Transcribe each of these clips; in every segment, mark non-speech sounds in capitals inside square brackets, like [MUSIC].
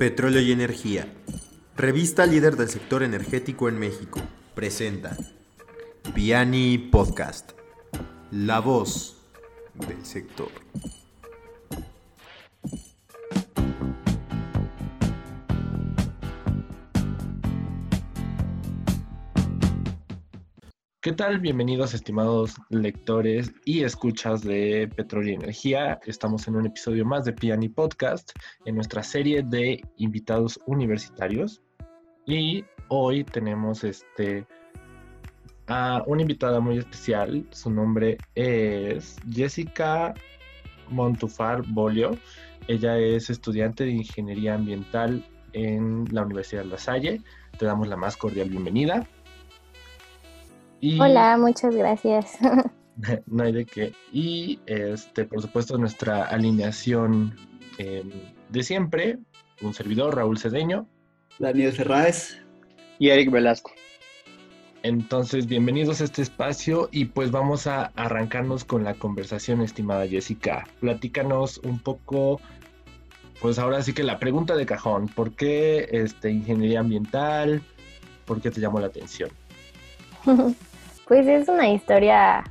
Petróleo y Energía. Revista líder del sector energético en México. Presenta Piani Podcast. La voz del sector. ¿Qué tal? Bienvenidos estimados lectores y escuchas de Petróleo y Energía. Estamos en un episodio más de Piani Podcast en nuestra serie de invitados universitarios. Y hoy tenemos este a una invitada muy especial. Su nombre es Jessica Montufar Bolio. Ella es estudiante de Ingeniería Ambiental en la Universidad de La Salle. Te damos la más cordial bienvenida. Hola, muchas gracias. [LAUGHS] no hay de qué. Y este, por supuesto, nuestra alineación em, de siempre, un servidor, Raúl Cedeño. Daniel Ferráez. Y Eric Velasco. Entonces, bienvenidos a este espacio y pues vamos a arrancarnos con la conversación, estimada Jessica. Platícanos un poco, pues ahora sí que la pregunta de cajón, ¿por qué este, ingeniería ambiental? ¿Por qué te llamó la atención? [LAUGHS] Pues es una historia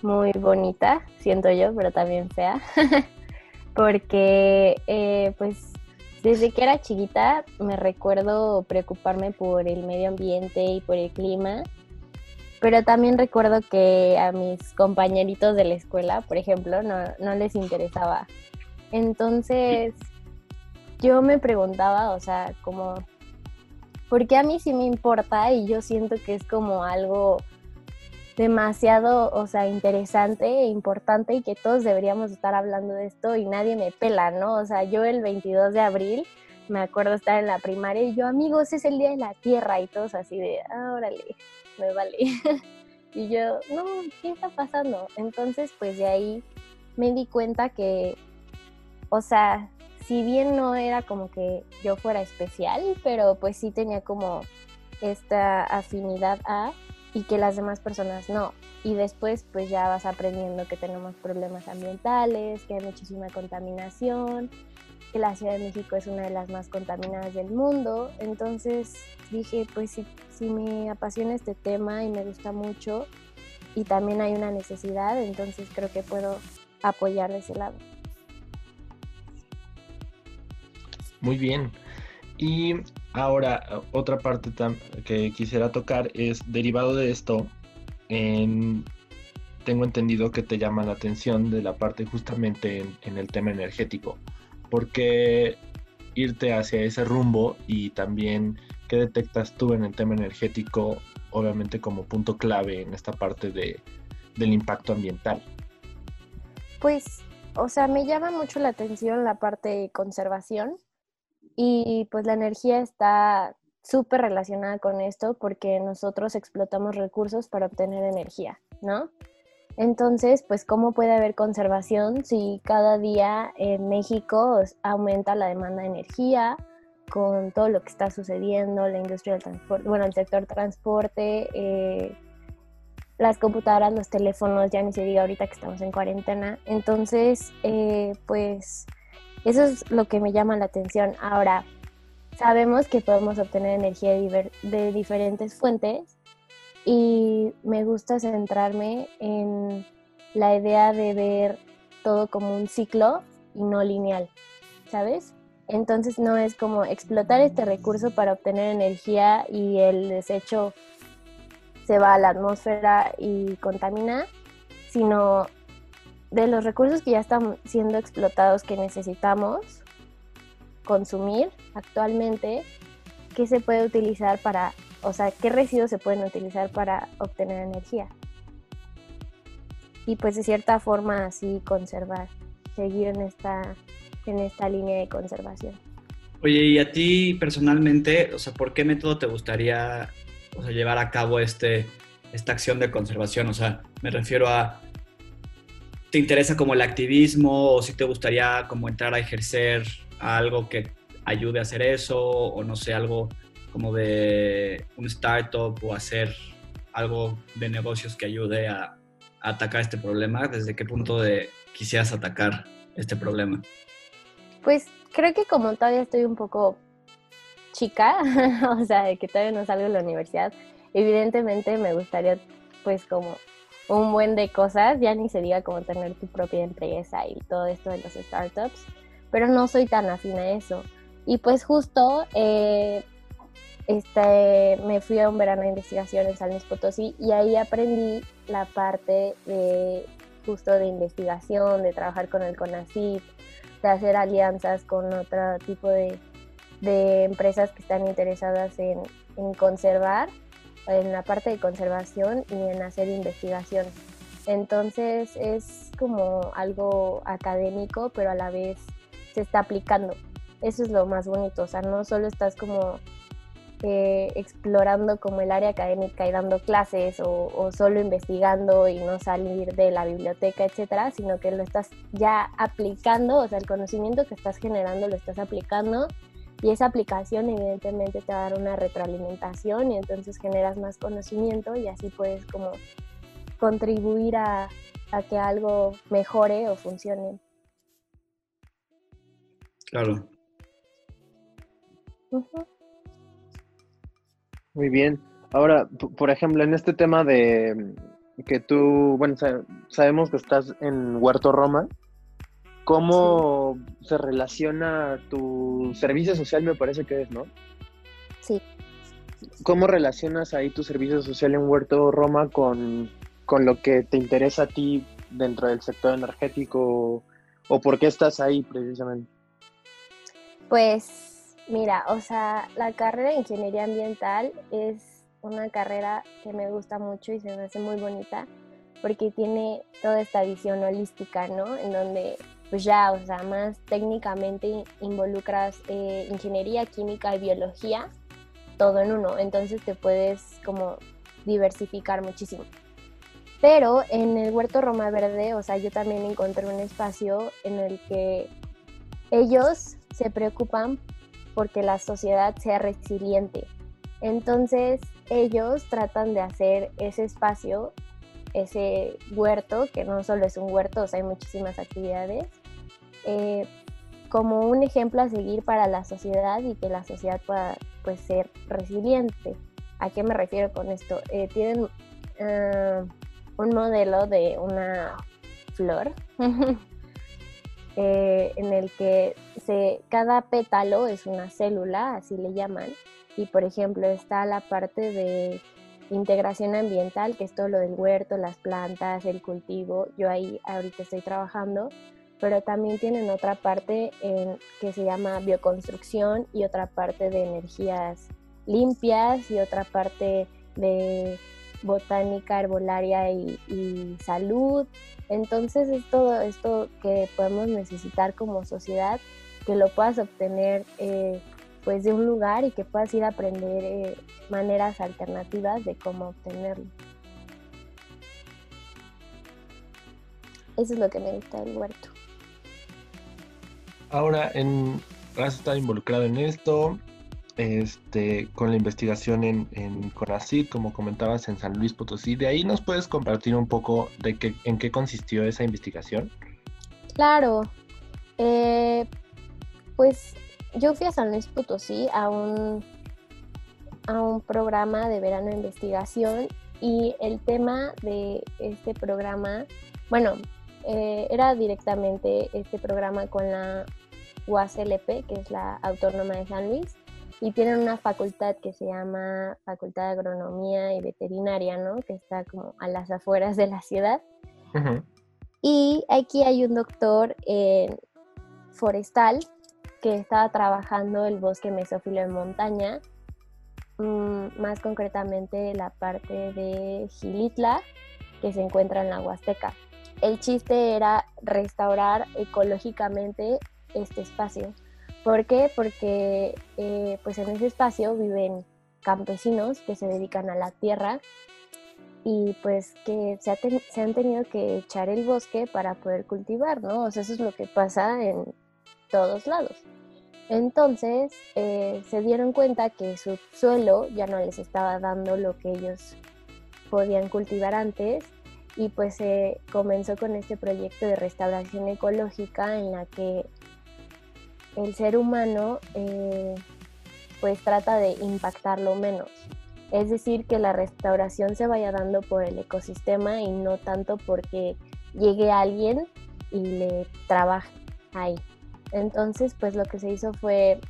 muy bonita, siento yo, pero también fea, [LAUGHS] porque eh, pues desde que era chiquita me recuerdo preocuparme por el medio ambiente y por el clima, pero también recuerdo que a mis compañeritos de la escuela, por ejemplo, no, no les interesaba. Entonces yo me preguntaba, o sea, como, ¿por qué a mí sí me importa? Y yo siento que es como algo demasiado, o sea, interesante e importante y que todos deberíamos estar hablando de esto y nadie me pela, ¿no? O sea, yo el 22 de abril me acuerdo estar en la primaria y yo, amigos, es el Día de la Tierra y todos así de, ah, órale, me vale. [LAUGHS] y yo, no, ¿qué está pasando? Entonces, pues de ahí me di cuenta que, o sea, si bien no era como que yo fuera especial, pero pues sí tenía como esta afinidad a y que las demás personas no. Y después pues ya vas aprendiendo que tenemos problemas ambientales, que hay muchísima contaminación, que la Ciudad de México es una de las más contaminadas del mundo. Entonces dije, pues si, si me apasiona este tema y me gusta mucho y también hay una necesidad, entonces creo que puedo apoyar de ese lado. Muy bien. Y ahora, otra parte que quisiera tocar es, derivado de esto, tengo entendido que te llama la atención de la parte justamente en, el tema energético. ¿Por qué irte hacia ese rumbo y también qué detectas tú en el tema energético, obviamente como punto clave en esta parte de, del impacto ambiental? Pues, o sea, me llama mucho la atención la parte de conservación y pues la energía está súper relacionada con esto porque nosotros explotamos recursos para obtener energía, ¿no? Entonces, pues, ¿cómo puede haber conservación si cada día en México aumenta la demanda de energía con todo lo que está sucediendo, la industria del transporte, bueno, el sector transporte, eh, las computadoras, los teléfonos, ya ni se diga ahorita que estamos en cuarentena. Entonces, eh, pues eso es lo que me llama la atención. Ahora, sabemos que podemos obtener energía de, diferentes fuentes y me gusta centrarme en la idea de ver todo como un ciclo y no lineal, ¿sabes? Entonces no es como explotar este recurso para obtener energía y el desecho se va a la atmósfera y contamina, sino de los recursos que ya están siendo explotados que necesitamos consumir actualmente, ¿qué se puede utilizar para, o sea, qué residuos se pueden utilizar para obtener energía? Y pues de cierta forma así conservar, seguir en esta, en esta línea de conservación. Oye, y a ti personalmente, o sea, ¿por qué método te gustaría llevar a cabo este, esta acción de conservación? O sea, me refiero a te interesa como el activismo o si te gustaría como entrar a ejercer algo que ayude a hacer eso o no sé, algo como de un startup o hacer algo de negocios que ayude a, atacar este problema? ¿Desde qué punto de quisieras atacar este problema? Pues creo que como todavía estoy un poco chica, [LAUGHS] o sea, de que todavía no salgo de la universidad, evidentemente me gustaría pues como un buen de cosas, ya ni se diga como tener tu propia empresa y todo esto de los startups, pero no soy tan afín a eso. Y pues justo eh, este, me fui a un verano de investigación en San Luis Potosí y ahí aprendí la parte de justo de investigación, de trabajar con el CONACYT, de hacer alianzas con otro tipo de, de empresas que están interesadas en, en, conservar, en la parte de conservación y en hacer investigación. Entonces es como algo académico, pero a la vez se está aplicando. Eso es lo más bonito, o sea, no solo estás como eh, explorando como el área académica y dando clases o, solo investigando y no salir de la biblioteca, etcétera, sino que lo estás ya aplicando, o sea, el conocimiento que estás generando lo estás aplicando y esa aplicación evidentemente te va a dar una retroalimentación y entonces generas más conocimiento y así puedes como contribuir a, que algo mejore o funcione. Claro. Muy bien. Ahora, por ejemplo, en este tema de que tú, bueno, sabemos que estás en Huerto Roma, ¿cómo se relaciona tu servicio social, me parece que es, ¿no? Sí. ¿Cómo relacionas ahí tu servicio social en Huerto Roma con, con lo que te interesa a ti dentro del sector energético o por qué estás ahí precisamente? Pues Mira, o sea, la carrera de ingeniería ambiental es una carrera que me gusta mucho y se me hace muy bonita porque tiene toda esta visión holística, ¿no? En donde pues ya, o sea, más técnicamente involucras eh, ingeniería, química y biología, todo en uno, entonces te puedes como diversificar muchísimo. Pero en el Huerto Roma Verde, o sea, yo también encontré un espacio en el que ellos se preocupan porque la sociedad sea resiliente. Entonces ellos tratan de hacer ese espacio, ese huerto, que no solo es un huerto, o sea, hay muchísimas actividades, eh, como un ejemplo a seguir para la sociedad y que la sociedad pueda pues, ser resiliente. ¿A qué me refiero con esto? Eh, tienen ah, un modelo de una flor [LAUGHS] Eh, en el que se, cada pétalo es una célula, así le llaman, y por ejemplo está la parte de integración ambiental, que es todo lo del huerto, las plantas, el cultivo, yo ahí ahorita estoy trabajando, pero también tienen otra parte en, que se llama bioconstrucción y otra parte de energías limpias y otra parte de botánica, herbolaria y salud entonces es todo esto que podemos necesitar como sociedad, que lo puedas obtener eh, pues de un lugar y que puedas ir a aprender eh, maneras alternativas de cómo obtenerlo. Eso es lo que me gusta del huerto. Ahora, en, has estado involucrado en esto, este, con la investigación en, en como comentabas, en San Luis Potosí. ¿De ahí nos puedes compartir un poco de qué, en qué consistió esa investigación? Claro. Eh, pues yo fui a San Luis Potosí a un, a un programa de verano de investigación y el tema de este programa, bueno, eh, era directamente este programa con la UACLP, que es la Autónoma de San Luis, y tienen una facultad que se llama Facultad de Agronomía y Veterinaria, ¿no? Que está como a las afueras de la ciudad. Y aquí hay un doctor forestal que estaba trabajando el bosque mesófilo en montaña, mm, más concretamente la parte de Gilitla, que se encuentra en la Huasteca. El chiste era restaurar ecológicamente este espacio ¿Por qué? Porque eh, pues en ese espacio viven campesinos que se dedican a la tierra y pues que se, han tenido que echar el bosque para poder cultivar, ¿no? O sea, eso es lo que pasa en todos lados. Entonces eh, se dieron cuenta que su suelo ya no les estaba dando lo que ellos podían cultivar antes y pues se comenzó con este proyecto de restauración ecológica en la que el ser humano eh, pues trata de impactarlo menos. Es decir, que la restauración se vaya dando por el ecosistema y no tanto porque llegue alguien y le trabaje ahí. Entonces, pues lo que se hizo fue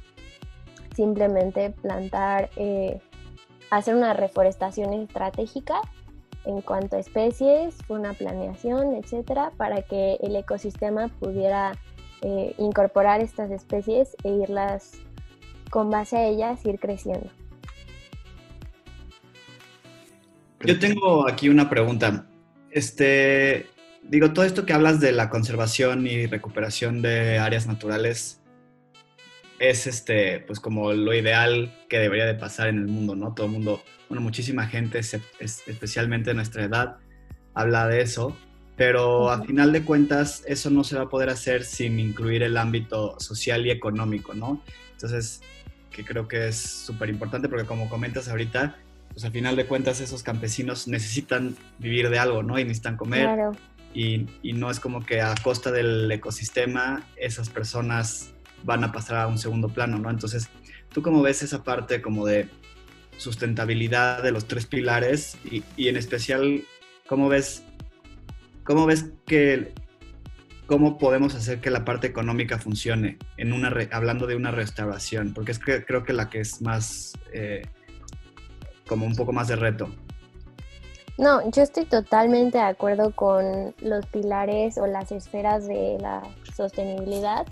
simplemente plantar, eh, hacer una reforestación estratégica en cuanto a especies, una planeación, etcétera, para que el ecosistema pudiera eh, incorporar estas especies e irlas con base a ellas ir creciendo. Yo tengo aquí una pregunta. Este, digo, todo esto que hablas de la conservación y recuperación de áreas naturales es este, pues como lo ideal que debería de pasar en el mundo, ¿no? Todo el mundo, bueno, muchísima gente, especialmente de nuestra edad, habla de eso, pero a final de cuentas eso no se va a poder hacer sin incluir el ámbito social y económico, ¿no? Entonces, que creo que es súper importante porque como comentas ahorita, pues al final de cuentas esos campesinos necesitan vivir de algo, ¿no? Y necesitan comer. Claro. Y, y, no es como que a costa del ecosistema esas personas van a pasar a un segundo plano, ¿no? Entonces, ¿tú cómo ves esa parte como de sustentabilidad de los tres pilares y, y en especial cómo ves, cómo ves que cómo podemos hacer que la parte económica funcione en una hablando de una restauración, porque es que creo que la que es más eh, como un poco más de reto. No, yo estoy totalmente de acuerdo con los pilares o las esferas de la sostenibilidad,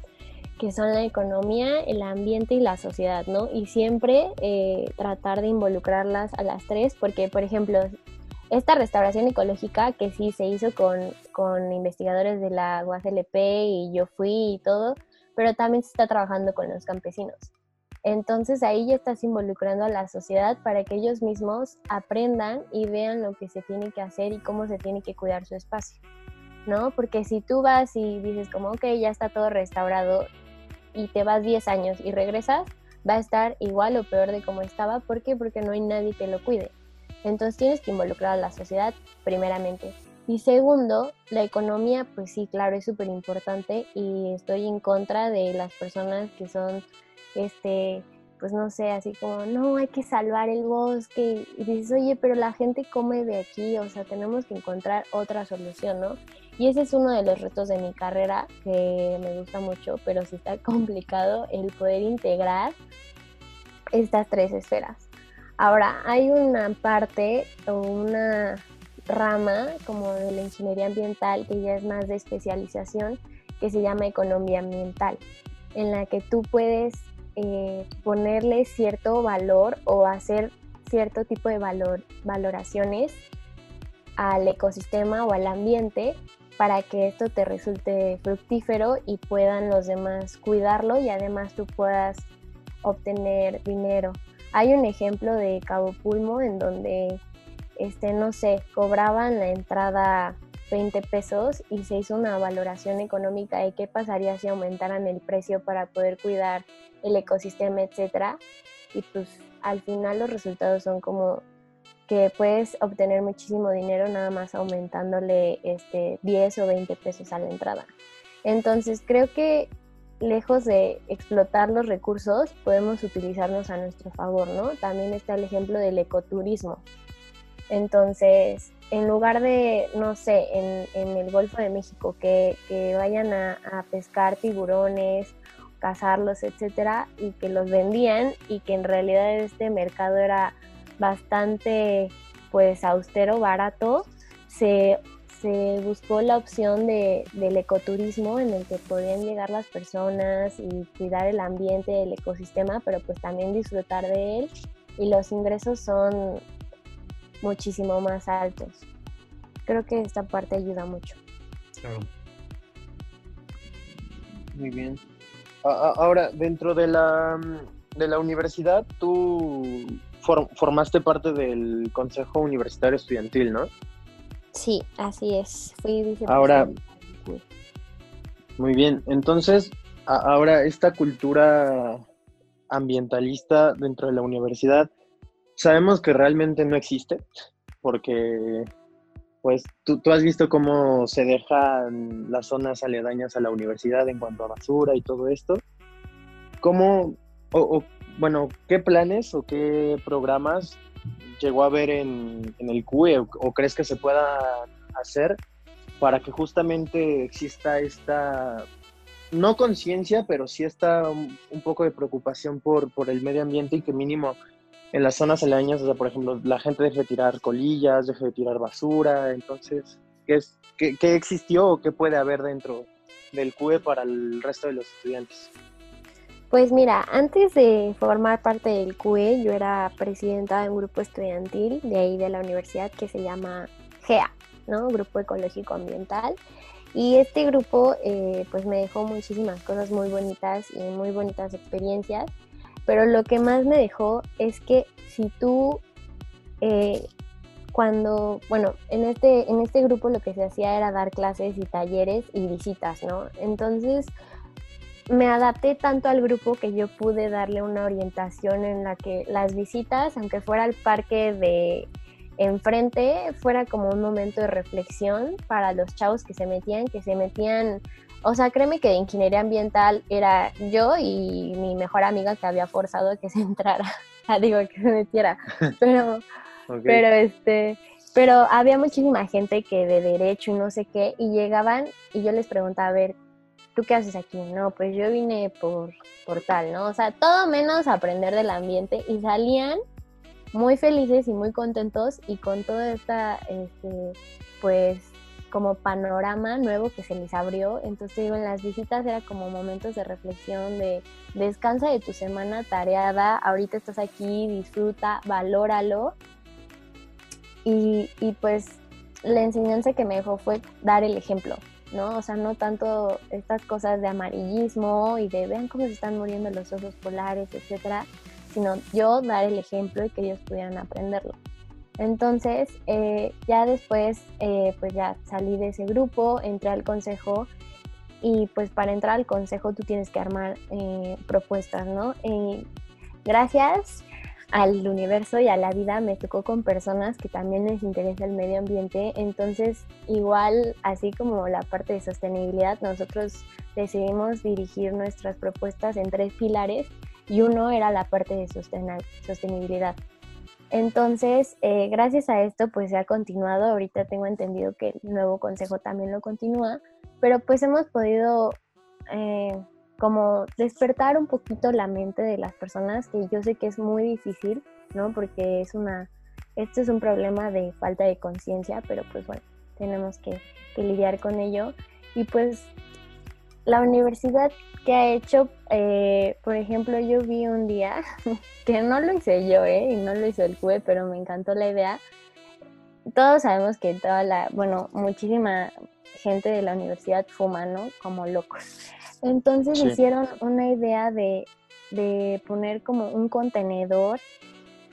que son la economía, el ambiente y la sociedad, ¿no? Y siempre eh, tratar de involucrarlas a las tres, porque, por ejemplo, esta restauración ecológica que sí se hizo con, con investigadores de la UASLP y yo fui y todo, pero también se está trabajando con los campesinos. Entonces ahí ya estás involucrando a la sociedad para que ellos mismos aprendan y vean lo que se tiene que hacer y cómo se tiene que cuidar su espacio, ¿no? Porque si tú vas y dices como, ok, ya está todo restaurado y te vas 10 años y regresas, va a estar igual o peor de como estaba. ¿Por qué? Porque no hay nadie que lo cuide. Entonces tienes que involucrar a la sociedad primeramente. Y segundo, la economía, pues sí, claro, es súper importante y estoy en contra de las personas que son, este, pues no sé, así como, no, hay que salvar el bosque. Y dices, oye, pero la gente come de aquí, o sea, tenemos que encontrar otra solución, ¿no? Y ese es uno de los retos de mi carrera que me gusta mucho, pero sí está [LAUGHS] complicado el poder integrar estas tres esferas. Ahora, hay una parte o una rama como de la ingeniería ambiental que ya es más de especialización, que se llama economía ambiental, en la que tú puedes eh, ponerle cierto valor o hacer cierto tipo de valor, valoraciones al ecosistema o al ambiente para que esto te resulte fructífero y puedan los demás cuidarlo y además tú puedas obtener dinero. Hay un ejemplo de Cabo Pulmo en donde, este, no sé, cobraban la entrada 20 pesos y se hizo una valoración económica de qué pasaría si aumentaran el precio para poder cuidar el ecosistema, etcétera. Y pues al final los resultados son como que puedes obtener muchísimo dinero nada más aumentándole este 10 o 20 pesos a la entrada. Entonces creo que lejos de explotar los recursos, podemos utilizarnos a nuestro favor, ¿no? También está el ejemplo del ecoturismo. Entonces, en lugar de, no sé, en, el Golfo de México, que, vayan a, a, pescar tiburones, cazarlos, etcétera, y que los vendían y que en realidad este mercado era bastante, pues, austero, barato, se se buscó la opción de, del ecoturismo en el que podían llegar las personas y cuidar el ambiente, el ecosistema, pero pues también disfrutar de él y los ingresos son muchísimo más altos. Creo que esta parte ayuda mucho. Claro. Muy bien. Ahora, dentro de la, de la universidad, tú formaste parte del Consejo Universitario Estudiantil, ¿no? Sí, así es. Fui Ahora, muy bien. Entonces, ahora esta cultura ambientalista dentro de la universidad, sabemos que realmente no existe, porque pues tú, tú, has visto cómo se dejan las zonas aledañas a la universidad en cuanto a basura y todo esto. ¿cómo, o, bueno, qué planes o qué programas llegó a ver en, el CUE o, crees que se pueda hacer para que justamente exista esta, no conciencia, pero sí está un, poco de preocupación por, por el medio ambiente y que mínimo en las zonas aledañas, o sea, por ejemplo, la gente deje de tirar colillas, deje de tirar basura, entonces, ¿qué, es, qué, qué existió o qué puede haber dentro del CUE para el resto de los estudiantes? Pues mira, antes de formar parte del CUE, yo era presidenta de un grupo estudiantil de ahí de la universidad que se llama GEA, ¿no? Grupo Ecológico Ambiental. Y este grupo eh, pues me dejó muchísimas cosas muy bonitas y muy bonitas experiencias, pero lo que más me dejó es que si tú eh, cuando, bueno, en este, en este grupo lo que se hacía era dar clases y talleres y visitas, ¿no? Entonces me adapté tanto al grupo que yo pude darle una orientación en la que las visitas, aunque fuera al parque de enfrente, fuera como un momento de reflexión para los chavos que se metían, que se metían, o sea, créeme que de ingeniería ambiental era yo y mi mejor amiga que había forzado que se [LAUGHS] entrara, [LAUGHS] digo, que se metiera, [LAUGHS] pero, pero este, pero había muchísima gente que de derecho y no sé qué, y llegaban y yo les preguntaba, a ver, ¿tú qué haces aquí? No, pues yo vine por, por tal, ¿no? O sea, todo menos aprender del ambiente y salían muy felices y muy contentos y con toda esta, este, pues, como panorama nuevo que se les abrió. Entonces, digo, en las visitas era como momentos de reflexión, de descansa de tu semana tareada, ahorita estás aquí, disfruta, valóralo. Y, y pues la enseñanza que me dejó fue dar el ejemplo, ¿no? O sea, no tanto estas cosas de amarillismo y de vean cómo se están muriendo los osos polares, etcétera, sino yo dar el ejemplo y que ellos pudieran aprenderlo. Entonces, eh, ya después, eh, pues ya salí de ese grupo, entré al consejo y pues para entrar al consejo tú tienes que armar eh, propuestas, ¿no? gracias al universo y a la vida me tocó con personas que también les interesa el medio ambiente, entonces igual así como la parte de sostenibilidad, nosotros decidimos dirigir nuestras propuestas en tres pilares y uno era la parte de sostenibilidad. Entonces, eh, gracias a esto, pues se ha continuado. Ahorita tengo entendido que el nuevo consejo también lo continúa, pero pues hemos podido eh, como despertar un poquito la mente de las personas, que yo sé que es muy difícil, ¿no? Porque es una, esto es un problema de falta de conciencia, pero pues bueno, tenemos que, lidiar con ello. Y pues la universidad que ha hecho, eh, por ejemplo, yo vi un día, [LAUGHS] que no lo hice yo, ¿eh? Y no lo hizo el CUE, pero me encantó la idea. Todos sabemos que toda la, bueno, muchísima gente de la universidad fuma, ¿no? Como locos. Entonces hicieron una idea de, poner como un contenedor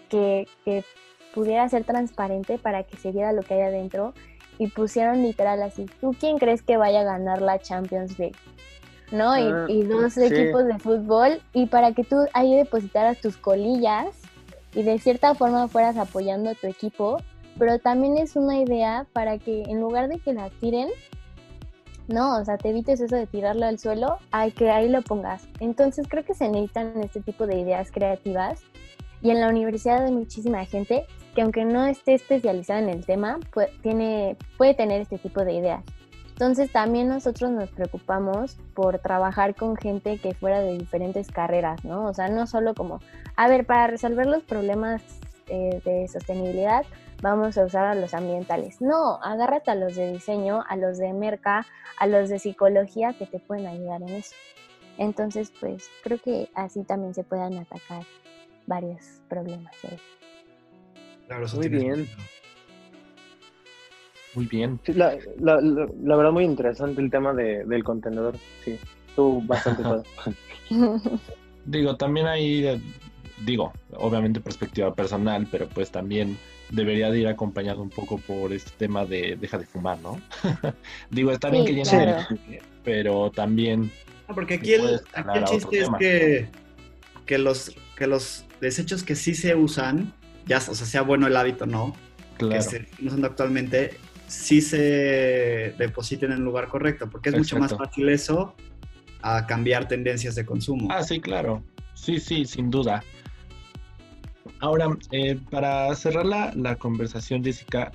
que, pudiera ser transparente para que se viera lo que hay adentro y pusieron literal así, ¿tú quién crees que vaya a ganar la Champions League? ¿No? y, ah, dos equipos de fútbol y para que tú ahí depositaras tus colillas y de cierta forma fueras apoyando a tu equipo, pero también es una idea para que en lugar de que la tiren, no, o sea, te evites eso de tirarlo al suelo, hay que ahí lo pongas. Entonces creo que se necesitan este tipo de ideas creativas y en la universidad hay muchísima gente que aunque no esté especializada en el tema, puede, tiene, puede tener este tipo de ideas. Entonces también nosotros nos preocupamos por trabajar con gente que fuera de diferentes carreras, ¿no? O sea, no solo como, a ver, para resolver los problemas eh, de sostenibilidad, vamos a usar a los ambientales. No, agárrate a los de diseño, a los de merca, a los de psicología que te pueden ayudar en eso. Entonces, pues creo que así también se puedan atacar varios problemas. Muy bien. Muy bien. la, la, verdad, muy interesante el tema de, del contenedor. Sí, estuvo bastante [LAUGHS] digo, también hay, digo, obviamente perspectiva personal, pero pues también debería de ir acompañado un poco por este tema de deja de fumar, ¿no? [LAUGHS] Digo, está bien que llene pero también... porque aquí el, chiste es que, que, los, que los desechos que sí se usan, ya, o sea, sea bueno el hábito no, que se usan actualmente, sí se depositen en el lugar correcto, porque es mucho más fácil eso a cambiar tendencias de consumo. Ah, sí, claro. Sí, sí, sin duda. Ahora, eh, para cerrar la, la conversación, Jessica,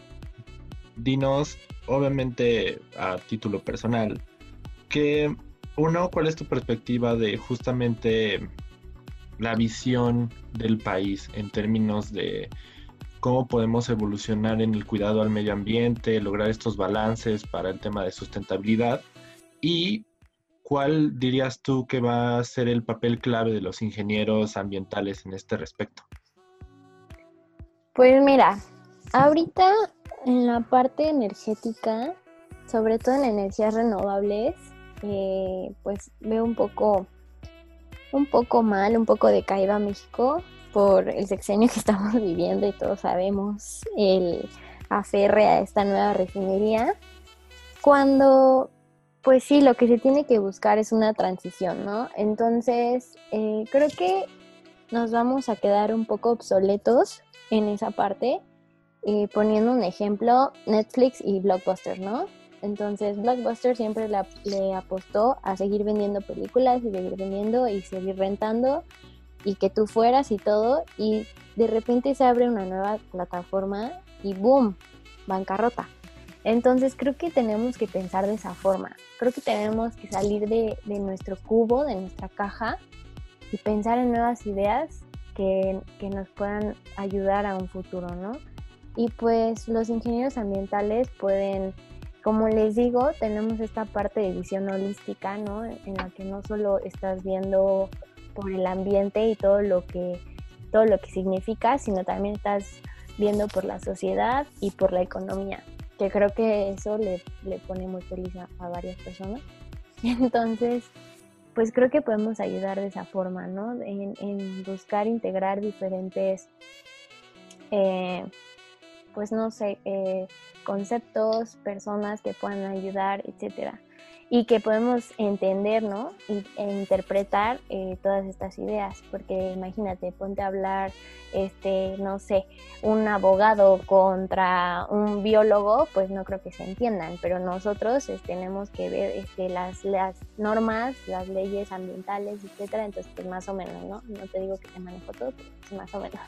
dinos, obviamente a título personal, que uno, ¿cuál es tu perspectiva de justamente la visión del país en términos de cómo podemos evolucionar en el cuidado al medio ambiente, lograr estos balances para el tema de sustentabilidad? Y ¿cuál dirías tú que va a ser el papel clave de los ingenieros ambientales en este respecto? Pues mira, ahorita en la parte energética, sobre todo en energías renovables, eh, pues veo un poco, un poco mal, un poco decaído a México por el sexenio que [LAUGHS] estamos viviendo y todos sabemos el aferre a esta nueva refinería. Cuando, pues sí, lo que se tiene que buscar es una transición, ¿no? Entonces, eh, creo que nos vamos a quedar un poco obsoletos en esa parte. Eh, poniendo un ejemplo, Netflix y Blockbuster, ¿no? Entonces Blockbuster siempre le apostó a seguir vendiendo películas y seguir vendiendo y seguir rentando y que tú fueras y todo y de repente se abre una nueva plataforma y boom, bancarrota. Entonces creo que tenemos que pensar de esa forma. Creo que tenemos que salir de, de nuestro cubo, de nuestra caja y pensar en nuevas ideas que, que nos puedan ayudar a un futuro, ¿no? Y pues los ingenieros ambientales pueden como les digo, tenemos esta parte de visión holística, ¿no? En la que no solo estás viendo por el ambiente y todo lo que todo lo que significa, sino también estás viendo por la sociedad y por la economía, que creo que eso le, le pone muy feliz a, varias personas. [LAUGHS] Entonces, pues creo que podemos ayudar de esa forma, ¿no? En, en buscar integrar diferentes, eh, pues no sé, eh, conceptos, personas que puedan ayudar, etcétera. Y que podemos entender, ¿no? e interpretar eh, todas estas ideas. Porque imagínate, ponte a hablar, este, no sé, un abogado contra un biólogo, pues no creo que se entiendan. Pero nosotros este, tenemos que ver este, las, las normas, las leyes ambientales, etcétera. Entonces, pues más o menos, ¿no? No te digo que te manejo todo, pero pues, más o menos.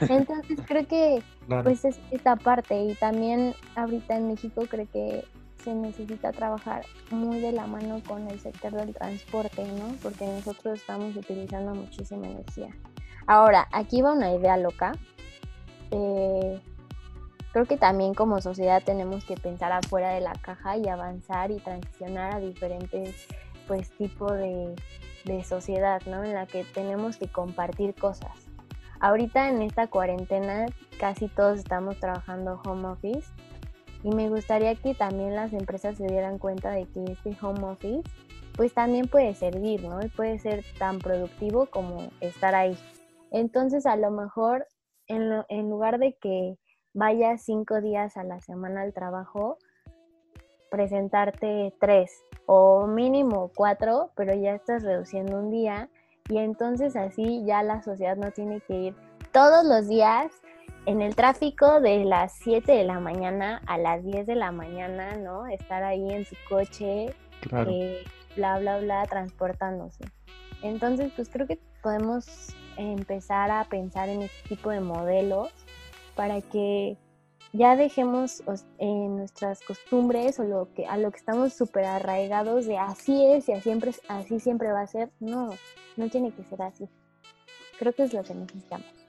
[LAUGHS] Entonces creo que pues es esta parte y también ahorita en México creo que se necesita trabajar muy de la mano con el sector del transporte, ¿no? Porque nosotros estamos utilizando muchísima energía. Ahora, aquí va una idea loca. Eh, creo que también como sociedad tenemos que pensar afuera de la caja y avanzar y transicionar a diferentes pues tipo de, de sociedad, ¿no? En la que tenemos que compartir cosas Ahorita en esta cuarentena casi todos estamos trabajando home office y me gustaría que también las empresas se dieran cuenta de que este home office pues también puede servir, ¿no? Y puede ser tan productivo como estar ahí. Entonces a lo mejor en, lugar de que vayas cinco días a la semana al trabajo, presentarte tres o mínimo cuatro, pero ya estás reduciendo un día y entonces así ya la sociedad no tiene que ir todos los días en el tráfico de las 7 de la mañana a las 10 de la mañana, ¿no? Estar ahí en su coche, eh, bla, bla, bla, transportándose. Entonces, pues creo que podemos empezar a pensar en este tipo de modelos para que ya dejemos en nuestras costumbres o lo que a lo que estamos súper arraigados de así es y así siempre, así siempre va a ser. No, no tiene que ser así. Creo que es lo que necesitamos.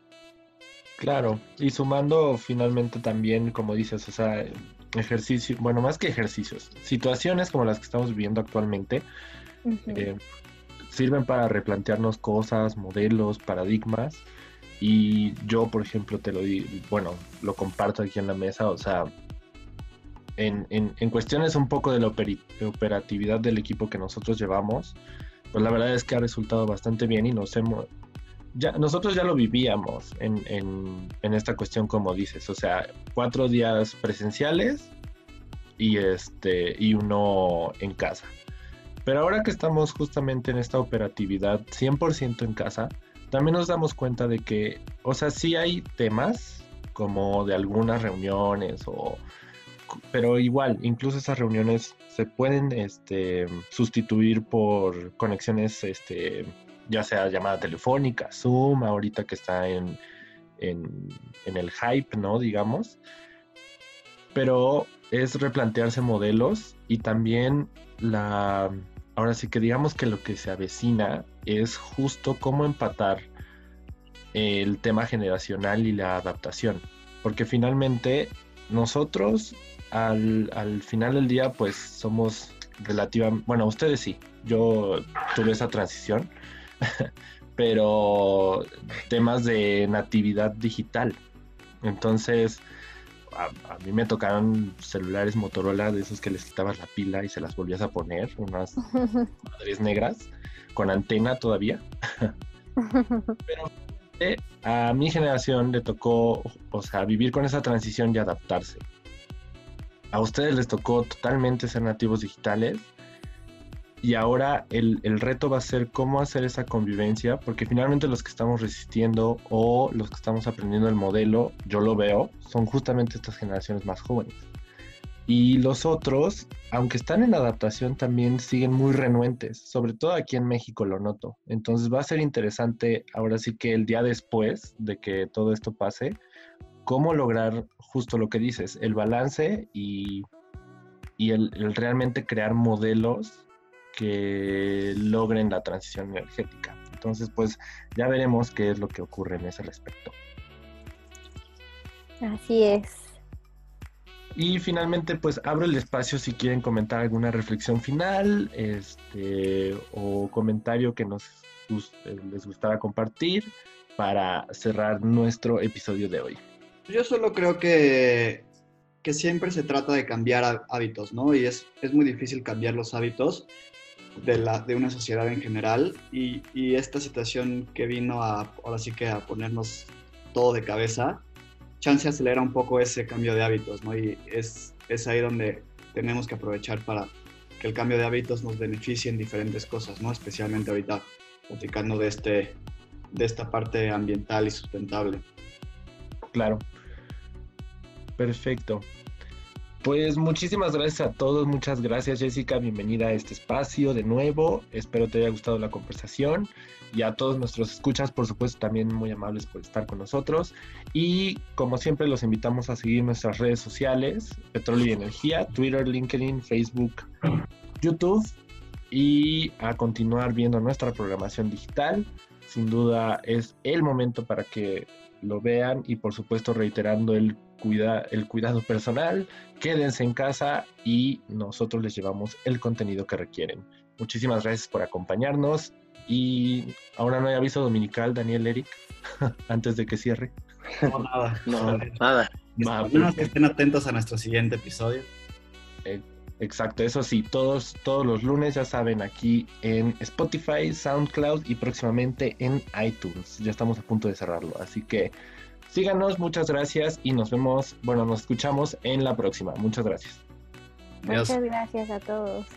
Claro, y sumando finalmente también, como dices, o sea, ejercicio, bueno, más que ejercicios, situaciones como las que estamos viviendo actualmente, eh, sirven para replantearnos cosas, modelos, paradigmas. Y yo, por ejemplo, te lo digo, bueno, lo comparto aquí en la mesa, o sea, en, en, en cuestiones un poco de la operatividad del equipo que nosotros llevamos, pues la verdad es que ha resultado bastante bien y nos hemos, ya, nosotros ya lo vivíamos en, en, esta cuestión como dices, o sea, cuatro días presenciales y, este, y uno en casa. Pero ahora que estamos justamente en esta operatividad 100% en casa, también nos damos cuenta de que, o sea, sí hay temas como de algunas reuniones o pero igual, incluso esas reuniones se pueden este, sustituir por conexiones, este, ya sea llamada telefónica, Zoom, ahorita que está en, en, el hype, ¿no? Digamos. Pero es replantearse modelos y también la... Ahora sí que digamos que lo que se avecina es justo cómo empatar el tema generacional y la adaptación. Porque finalmente nosotros al, al final del día pues somos relativamente, bueno, ustedes sí, yo tuve esa transición, [LAUGHS] pero temas de natividad digital. Entonces, a, mí me tocaron celulares Motorola de esos que les quitabas la pila y se las volvías a poner, unas [LAUGHS] madres negras, con antena todavía. [LAUGHS] Pero a mi generación le tocó, o sea, vivir con esa transición y adaptarse. A ustedes les tocó totalmente ser nativos digitales y ahora el, reto va a ser cómo hacer esa convivencia, porque finalmente los que estamos resistiendo o los que estamos aprendiendo el modelo, yo lo veo, son justamente estas generaciones más jóvenes. Y los otros, aunque están en adaptación, también siguen muy renuentes, sobre todo aquí en México lo noto. Entonces va a ser interesante ahora sí que el día después de que todo esto pase, cómo lograr justo lo que dices, el balance y, el realmente crear modelos que logren la transición energética. Entonces, pues ya veremos qué es lo que ocurre en ese respecto. Así es. Y finalmente, pues abro el espacio si quieren comentar alguna reflexión final, este, o comentario que nos les gustara compartir para cerrar nuestro episodio de hoy. Yo solo creo que, que siempre se trata de cambiar hábitos, ¿no? Y es, es muy difícil cambiar los hábitos, de, la, de una sociedad en general y, y, esta situación que vino a, ahora sí que a ponernos todo de cabeza, chance acelera un poco ese cambio de hábitos, ¿no? Y es, es ahí donde tenemos que aprovechar para que el cambio de hábitos nos beneficie en diferentes cosas, ¿no? Especialmente ahorita platicando de, este, de esta parte ambiental y sustentable. Claro. Perfecto. Pues muchísimas gracias a todos, muchas gracias Jessica, bienvenida a este espacio de nuevo, espero te haya gustado la conversación y a todos nuestros escuchas, por supuesto, también muy amables por estar con nosotros y como siempre los invitamos a seguir nuestras redes sociales, Petróleo y Energía, Twitter, LinkedIn, Facebook, YouTube y a continuar viendo nuestra programación digital. Sin duda es el momento para que lo vean y por supuesto reiterando el cuida, el cuidado personal, quédense en casa y nosotros les llevamos el contenido que requieren. Muchísimas gracias por acompañarnos y ahora no hay aviso dominical, Daniel Eric, [LAUGHS] antes de que cierre. No, nada. No, [LAUGHS] nada. que estén atentos a nuestro siguiente episodio. Eh, exacto, eso sí, todos, todos los lunes, ya saben, aquí en Spotify, SoundCloud y próximamente en iTunes. Ya estamos a punto de cerrarlo, así que Síganos, muchas gracias y nos vemos, bueno, nos escuchamos en la próxima. Muchas gracias. Muchas gracias a todos.